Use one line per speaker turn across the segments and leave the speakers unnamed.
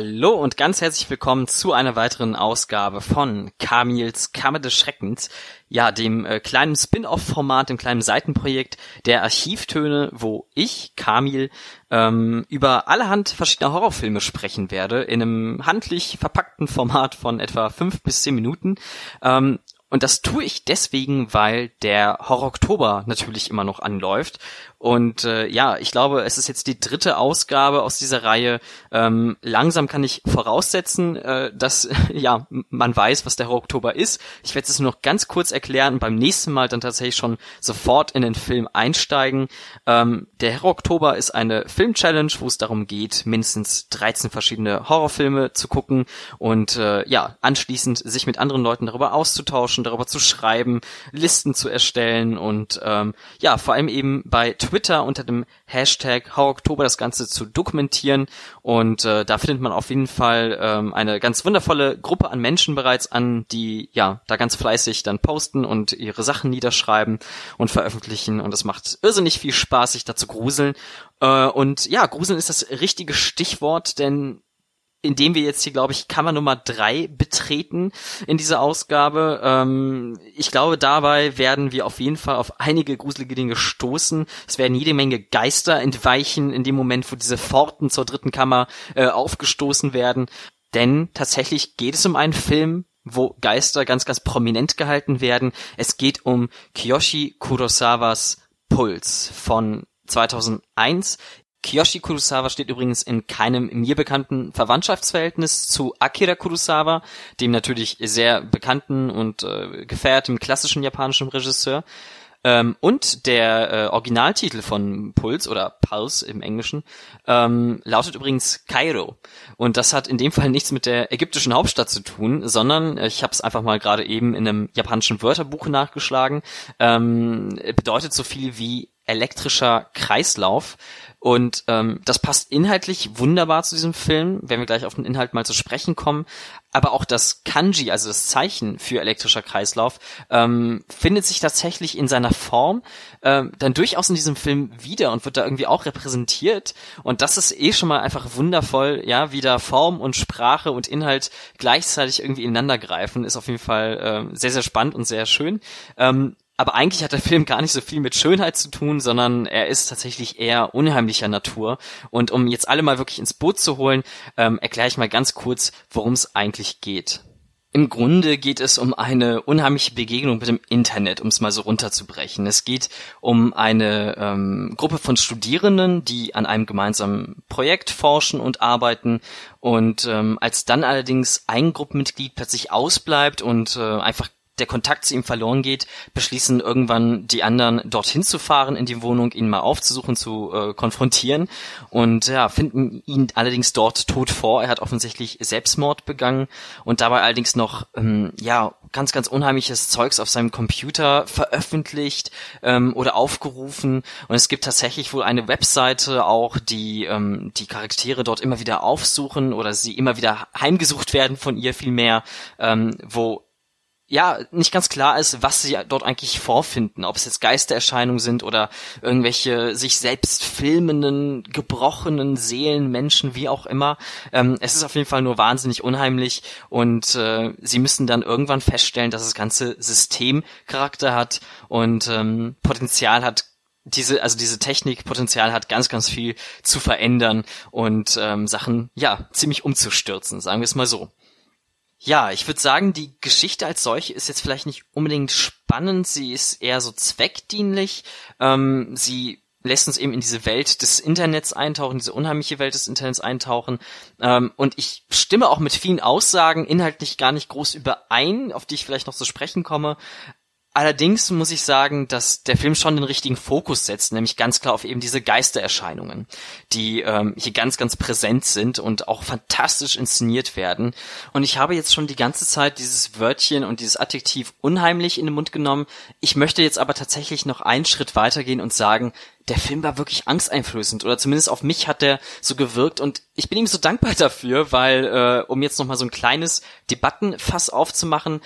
Hallo und ganz herzlich willkommen zu einer weiteren Ausgabe von Kamils Kammer des Schreckens, ja, dem äh, kleinen Spin-off-Format, dem kleinen Seitenprojekt der Archivtöne, wo ich, Kamil, ähm, über allerhand verschiedener Horrorfilme sprechen werde, in einem handlich verpackten Format von etwa fünf bis zehn Minuten. Ähm, und das tue ich deswegen, weil der Horror Oktober natürlich immer noch anläuft und äh, ja, ich glaube, es ist jetzt die dritte Ausgabe aus dieser Reihe. Ähm, langsam kann ich voraussetzen, äh, dass ja man weiß, was der Horror Oktober ist. Ich werde es nur noch ganz kurz erklären und beim nächsten Mal dann tatsächlich schon sofort in den Film einsteigen. Ähm, der Horror Oktober ist eine Film-Challenge, wo es darum geht, mindestens 13 verschiedene Horrorfilme zu gucken und äh, ja, anschließend sich mit anderen Leuten darüber auszutauschen, darüber zu schreiben, Listen zu erstellen und ähm, ja, vor allem eben bei Twitter unter dem Hashtag Horror-Oktober das Ganze zu dokumentieren. Und äh, da findet man auf jeden Fall ähm, eine ganz wundervolle Gruppe an Menschen bereits an, die ja da ganz fleißig dann posten und ihre Sachen niederschreiben und veröffentlichen. Und es macht irrsinnig viel Spaß, sich da zu gruseln. Äh, und ja, Gruseln ist das richtige Stichwort, denn indem wir jetzt hier, glaube ich, Kammer Nummer drei betreten in dieser Ausgabe. Ähm, ich glaube, dabei werden wir auf jeden Fall auf einige gruselige Dinge stoßen. Es werden jede Menge Geister entweichen in dem Moment, wo diese Pforten zur dritten Kammer äh, aufgestoßen werden. Denn tatsächlich geht es um einen Film, wo Geister ganz, ganz prominent gehalten werden. Es geht um Kiyoshi Kurosawas Puls von 2001. Kiyoshi Kurosawa steht übrigens in keinem mir bekannten Verwandtschaftsverhältnis zu Akira Kurosawa, dem natürlich sehr bekannten und äh, gefeierten klassischen japanischen Regisseur. Ähm, und der äh, Originaltitel von Puls oder Pulse im Englischen ähm, lautet übrigens Kairo. Und das hat in dem Fall nichts mit der ägyptischen Hauptstadt zu tun, sondern äh, ich habe es einfach mal gerade eben in einem japanischen Wörterbuch nachgeschlagen. Ähm, bedeutet so viel wie elektrischer Kreislauf. Und ähm, das passt inhaltlich wunderbar zu diesem Film, wenn wir gleich auf den Inhalt mal zu sprechen kommen. Aber auch das Kanji, also das Zeichen für elektrischer Kreislauf, ähm, findet sich tatsächlich in seiner Form ähm, dann durchaus in diesem Film wieder und wird da irgendwie auch repräsentiert. Und das ist eh schon mal einfach wundervoll, ja, wie da Form und Sprache und Inhalt gleichzeitig irgendwie ineinander greifen, ist auf jeden Fall äh, sehr, sehr spannend und sehr schön. Ähm, aber eigentlich hat der Film gar nicht so viel mit Schönheit zu tun, sondern er ist tatsächlich eher unheimlicher Natur. Und um jetzt alle mal wirklich ins Boot zu holen, ähm, erkläre ich mal ganz kurz, worum es eigentlich geht. Im Grunde geht es um eine unheimliche Begegnung mit dem Internet, um es mal so runterzubrechen. Es geht um eine ähm, Gruppe von Studierenden, die an einem gemeinsamen Projekt forschen und arbeiten. Und ähm, als dann allerdings ein Gruppenmitglied plötzlich ausbleibt und äh, einfach der Kontakt zu ihm verloren geht, beschließen irgendwann die anderen dorthin zu fahren in die Wohnung, ihn mal aufzusuchen, zu äh, konfrontieren und ja, finden ihn allerdings dort tot vor. Er hat offensichtlich Selbstmord begangen und dabei allerdings noch ähm, ja ganz ganz unheimliches Zeugs auf seinem Computer veröffentlicht ähm, oder aufgerufen und es gibt tatsächlich wohl eine Webseite auch, die ähm, die Charaktere dort immer wieder aufsuchen oder sie immer wieder heimgesucht werden von ihr vielmehr, ähm, wo ja, nicht ganz klar ist, was sie dort eigentlich vorfinden, ob es jetzt Geistererscheinungen sind oder irgendwelche sich selbst filmenden, gebrochenen Seelen, Menschen, wie auch immer. Ähm, es ist auf jeden Fall nur wahnsinnig unheimlich und äh, sie müssen dann irgendwann feststellen, dass das ganze System Charakter hat und ähm, Potenzial hat, diese, also diese Technik Potenzial hat, ganz, ganz viel zu verändern und ähm, Sachen, ja, ziemlich umzustürzen, sagen wir es mal so. Ja, ich würde sagen, die Geschichte als solche ist jetzt vielleicht nicht unbedingt spannend, sie ist eher so zweckdienlich. Ähm, sie lässt uns eben in diese Welt des Internets eintauchen, diese unheimliche Welt des Internets eintauchen. Ähm, und ich stimme auch mit vielen Aussagen inhaltlich gar nicht groß überein, auf die ich vielleicht noch zu sprechen komme. Allerdings muss ich sagen, dass der Film schon den richtigen Fokus setzt, nämlich ganz klar auf eben diese Geistererscheinungen, die ähm, hier ganz, ganz präsent sind und auch fantastisch inszeniert werden. Und ich habe jetzt schon die ganze Zeit dieses Wörtchen und dieses Adjektiv unheimlich in den Mund genommen. Ich möchte jetzt aber tatsächlich noch einen Schritt weitergehen und sagen, der Film war wirklich angsteinflößend oder zumindest auf mich hat der so gewirkt und ich bin ihm so dankbar dafür, weil äh, um jetzt noch mal so ein kleines Debattenfass aufzumachen,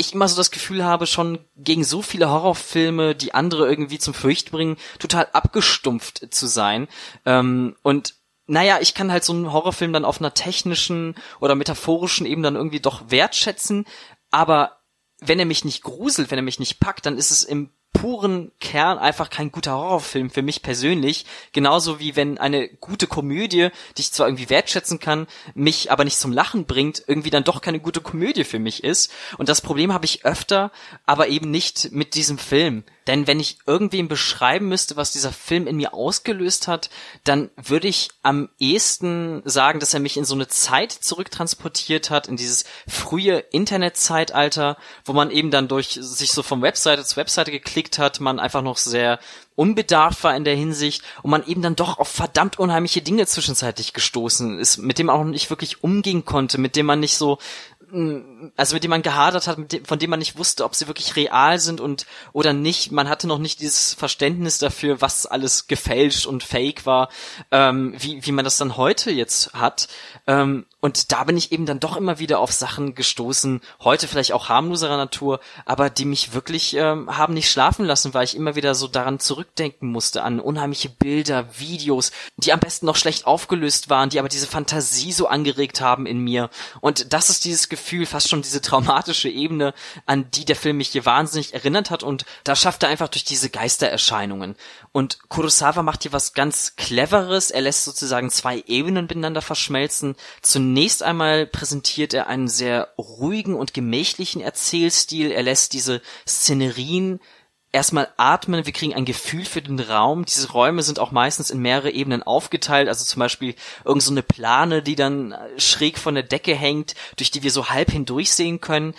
ich immer so das Gefühl habe, schon gegen so viele Horrorfilme, die andere irgendwie zum Fürchten bringen, total abgestumpft zu sein. Ähm, und naja, ich kann halt so einen Horrorfilm dann auf einer technischen oder metaphorischen Ebene dann irgendwie doch wertschätzen, aber wenn er mich nicht gruselt, wenn er mich nicht packt, dann ist es im puren Kern einfach kein guter Horrorfilm für mich persönlich. Genauso wie wenn eine gute Komödie, die ich zwar irgendwie wertschätzen kann, mich aber nicht zum Lachen bringt, irgendwie dann doch keine gute Komödie für mich ist. Und das Problem habe ich öfter, aber eben nicht mit diesem Film. Denn wenn ich irgendwem beschreiben müsste, was dieser Film in mir ausgelöst hat, dann würde ich am ehesten sagen, dass er mich in so eine Zeit zurücktransportiert hat, in dieses frühe Internetzeitalter, wo man eben dann durch sich so von Webseite zu Webseite geklickt hat, man einfach noch sehr unbedarft war in der Hinsicht und man eben dann doch auf verdammt unheimliche Dinge zwischenzeitlich gestoßen ist, mit dem man auch nicht wirklich umgehen konnte, mit dem man nicht so also mit dem man gehadert hat, dem, von dem man nicht wusste, ob sie wirklich real sind und oder nicht. Man hatte noch nicht dieses Verständnis dafür, was alles gefälscht und fake war, ähm, wie, wie man das dann heute jetzt hat. Ähm, und da bin ich eben dann doch immer wieder auf Sachen gestoßen, heute vielleicht auch harmloserer Natur, aber die mich wirklich ähm, haben nicht schlafen lassen, weil ich immer wieder so daran zurückdenken musste, an unheimliche Bilder, Videos, die am besten noch schlecht aufgelöst waren, die aber diese Fantasie so angeregt haben in mir. Und das ist dieses Gefühl, fast schon diese traumatische Ebene, an die der Film mich hier wahnsinnig erinnert hat und da schafft er einfach durch diese Geistererscheinungen. Und Kurosawa macht hier was ganz Cleveres, er lässt sozusagen zwei Ebenen miteinander verschmelzen. Zunächst Zunächst einmal präsentiert er einen sehr ruhigen und gemächlichen Erzählstil. Er lässt diese Szenerien erstmal atmen, wir kriegen ein Gefühl für den Raum. Diese Räume sind auch meistens in mehrere Ebenen aufgeteilt, also zum Beispiel irgend so Plane, die dann schräg von der Decke hängt, durch die wir so halb hindurchsehen können.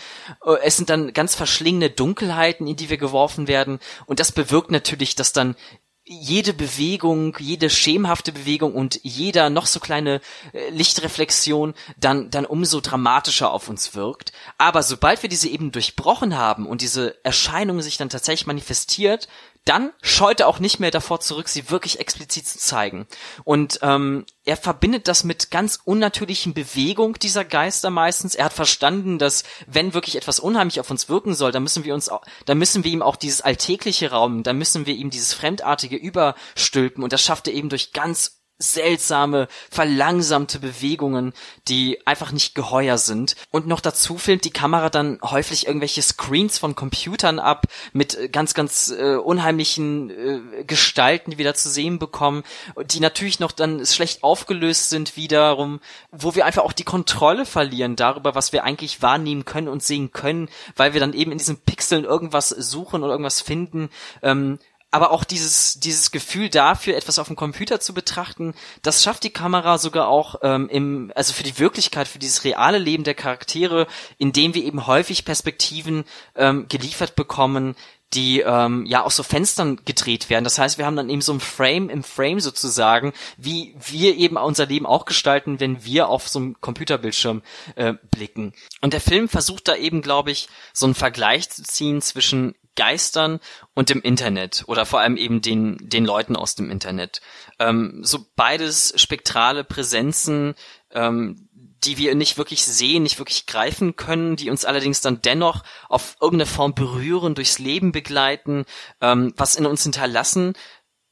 Äh, es sind dann ganz verschlingende Dunkelheiten, in die wir geworfen werden und das bewirkt natürlich, dass dann jede Bewegung, jede schemenhafte Bewegung und jeder noch so kleine äh, Lichtreflexion dann, dann umso dramatischer auf uns wirkt. Aber sobald wir diese eben durchbrochen haben und diese Erscheinung sich dann tatsächlich manifestiert, dann scheut er auch nicht mehr davor zurück, sie wirklich explizit zu zeigen. Und ähm, er verbindet das mit ganz unnatürlichen Bewegung dieser Geister meistens. Er hat verstanden, dass wenn wirklich etwas unheimlich auf uns wirken soll, dann müssen wir uns, dann müssen wir ihm auch dieses alltägliche Raum, dann müssen wir ihm dieses Fremdartige überstülpen. Und das schafft er eben durch ganz seltsame, verlangsamte Bewegungen, die einfach nicht geheuer sind. Und noch dazu filmt die Kamera dann häufig irgendwelche Screens von Computern ab mit äh, ganz, ganz äh, unheimlichen äh, Gestalten, die wir da zu sehen bekommen, die natürlich noch dann schlecht aufgelöst sind wiederum, wo wir einfach auch die Kontrolle verlieren darüber, was wir eigentlich wahrnehmen können und sehen können, weil wir dann eben in diesen Pixeln irgendwas suchen oder irgendwas finden, ähm, aber auch dieses dieses Gefühl dafür, etwas auf dem Computer zu betrachten, das schafft die Kamera sogar auch ähm, im also für die Wirklichkeit, für dieses reale Leben der Charaktere, indem wir eben häufig Perspektiven ähm, geliefert bekommen, die ähm, ja aus so Fenstern gedreht werden. Das heißt, wir haben dann eben so ein Frame im Frame sozusagen, wie wir eben unser Leben auch gestalten, wenn wir auf so einem Computerbildschirm äh, blicken. Und der Film versucht da eben, glaube ich, so einen Vergleich zu ziehen zwischen Geistern und dem Internet oder vor allem eben den, den Leuten aus dem Internet. Ähm, so beides spektrale Präsenzen, ähm, die wir nicht wirklich sehen, nicht wirklich greifen können, die uns allerdings dann dennoch auf irgendeine Form berühren, durchs Leben begleiten, ähm, was in uns hinterlassen,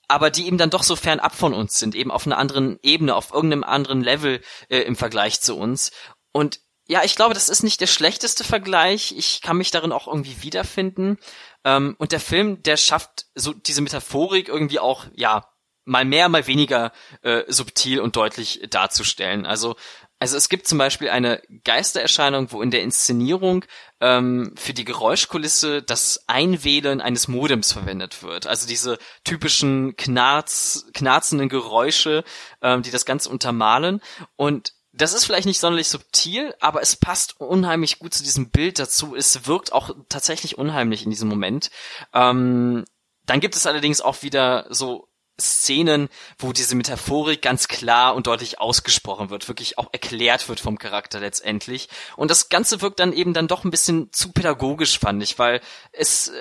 aber die eben dann doch so fern ab von uns sind, eben auf einer anderen Ebene, auf irgendeinem anderen Level äh, im Vergleich zu uns. Und ja, ich glaube, das ist nicht der schlechteste Vergleich. Ich kann mich darin auch irgendwie wiederfinden. Ähm, und der Film, der schafft so diese Metaphorik irgendwie auch, ja, mal mehr, mal weniger äh, subtil und deutlich darzustellen. Also, also es gibt zum Beispiel eine Geistererscheinung, wo in der Inszenierung ähm, für die Geräuschkulisse das Einwählen eines Modems verwendet wird. Also diese typischen Knarz, knarzenden Geräusche, ähm, die das Ganze untermalen. Und das ist vielleicht nicht sonderlich subtil, aber es passt unheimlich gut zu diesem Bild dazu. Es wirkt auch tatsächlich unheimlich in diesem Moment. Ähm, dann gibt es allerdings auch wieder so Szenen, wo diese Metaphorik ganz klar und deutlich ausgesprochen wird, wirklich auch erklärt wird vom Charakter letztendlich. Und das Ganze wirkt dann eben dann doch ein bisschen zu pädagogisch, fand ich, weil es äh,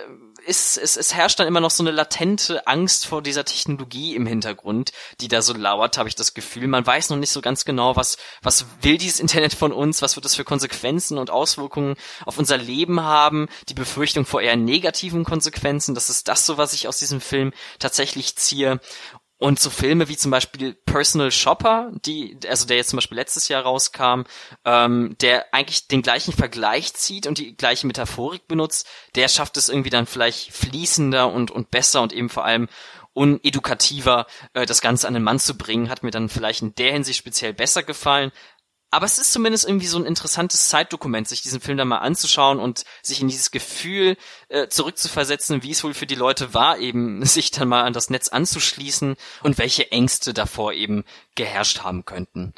ist, es, es herrscht dann immer noch so eine latente Angst vor dieser Technologie im Hintergrund, die da so lauert, habe ich das Gefühl. Man weiß noch nicht so ganz genau, was, was will dieses Internet von uns, was wird das für Konsequenzen und Auswirkungen auf unser Leben haben. Die Befürchtung vor eher negativen Konsequenzen, das ist das so, was ich aus diesem Film tatsächlich ziehe. Und so Filme wie zum Beispiel Personal Shopper, die, also der jetzt zum Beispiel letztes Jahr rauskam, ähm, der eigentlich den gleichen Vergleich zieht und die gleiche Metaphorik benutzt, der schafft es irgendwie dann vielleicht fließender und, und besser und eben vor allem unedukativer äh, das Ganze an den Mann zu bringen, hat mir dann vielleicht in der Hinsicht speziell besser gefallen. Aber es ist zumindest irgendwie so ein interessantes Zeitdokument, sich diesen Film dann mal anzuschauen und sich in dieses Gefühl äh, zurückzuversetzen, wie es wohl für die Leute war, eben sich dann mal an das Netz anzuschließen und welche Ängste davor eben geherrscht haben könnten.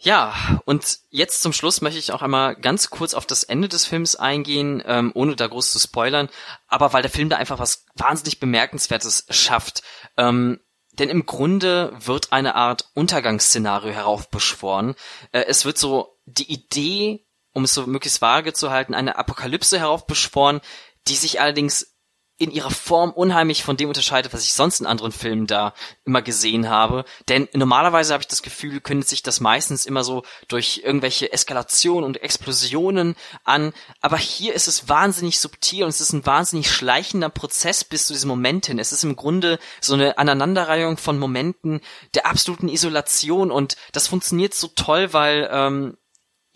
Ja, und jetzt zum Schluss möchte ich auch einmal ganz kurz auf das Ende des Films eingehen, ähm, ohne da groß zu spoilern, aber weil der Film da einfach was wahnsinnig Bemerkenswertes schafft. Ähm, denn im Grunde wird eine Art Untergangsszenario heraufbeschworen. Äh, es wird so die Idee, um es so möglichst vage zu halten, eine Apokalypse heraufbeschworen, die sich allerdings in ihrer Form unheimlich von dem unterscheidet, was ich sonst in anderen Filmen da immer gesehen habe. Denn normalerweise habe ich das Gefühl, kündigt sich das meistens immer so durch irgendwelche Eskalationen und Explosionen an. Aber hier ist es wahnsinnig subtil und es ist ein wahnsinnig schleichender Prozess bis zu diesem Moment hin. Es ist im Grunde so eine Aneinanderreihung von Momenten der absoluten Isolation und das funktioniert so toll, weil ähm,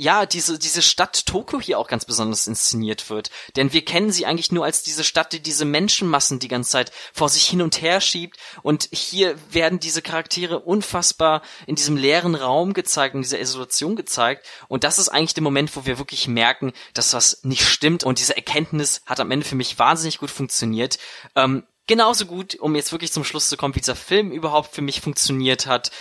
ja, diese, diese Stadt Tokio hier auch ganz besonders inszeniert wird. Denn wir kennen sie eigentlich nur als diese Stadt, die diese Menschenmassen die ganze Zeit vor sich hin und her schiebt. Und hier werden diese Charaktere unfassbar in diesem leeren Raum gezeigt, in dieser Isolation gezeigt. Und das ist eigentlich der Moment, wo wir wirklich merken, dass was nicht stimmt. Und diese Erkenntnis hat am Ende für mich wahnsinnig gut funktioniert. Ähm, genauso gut, um jetzt wirklich zum Schluss zu kommen, wie dieser Film überhaupt für mich funktioniert hat.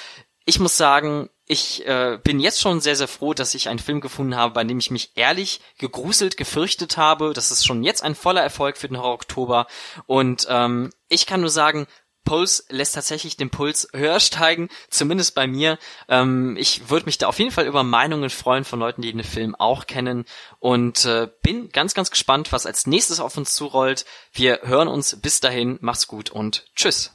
Ich muss sagen, ich äh, bin jetzt schon sehr, sehr froh, dass ich einen Film gefunden habe, bei dem ich mich ehrlich gegruselt, gefürchtet habe. Das ist schon jetzt ein voller Erfolg für den Horror Oktober. Und ähm, ich kann nur sagen, Puls lässt tatsächlich den Puls höher steigen, zumindest bei mir. Ähm, ich würde mich da auf jeden Fall über Meinungen freuen von Leuten, die den Film auch kennen und äh, bin ganz, ganz gespannt, was als nächstes auf uns zurollt. Wir hören uns bis dahin, macht's gut und tschüss.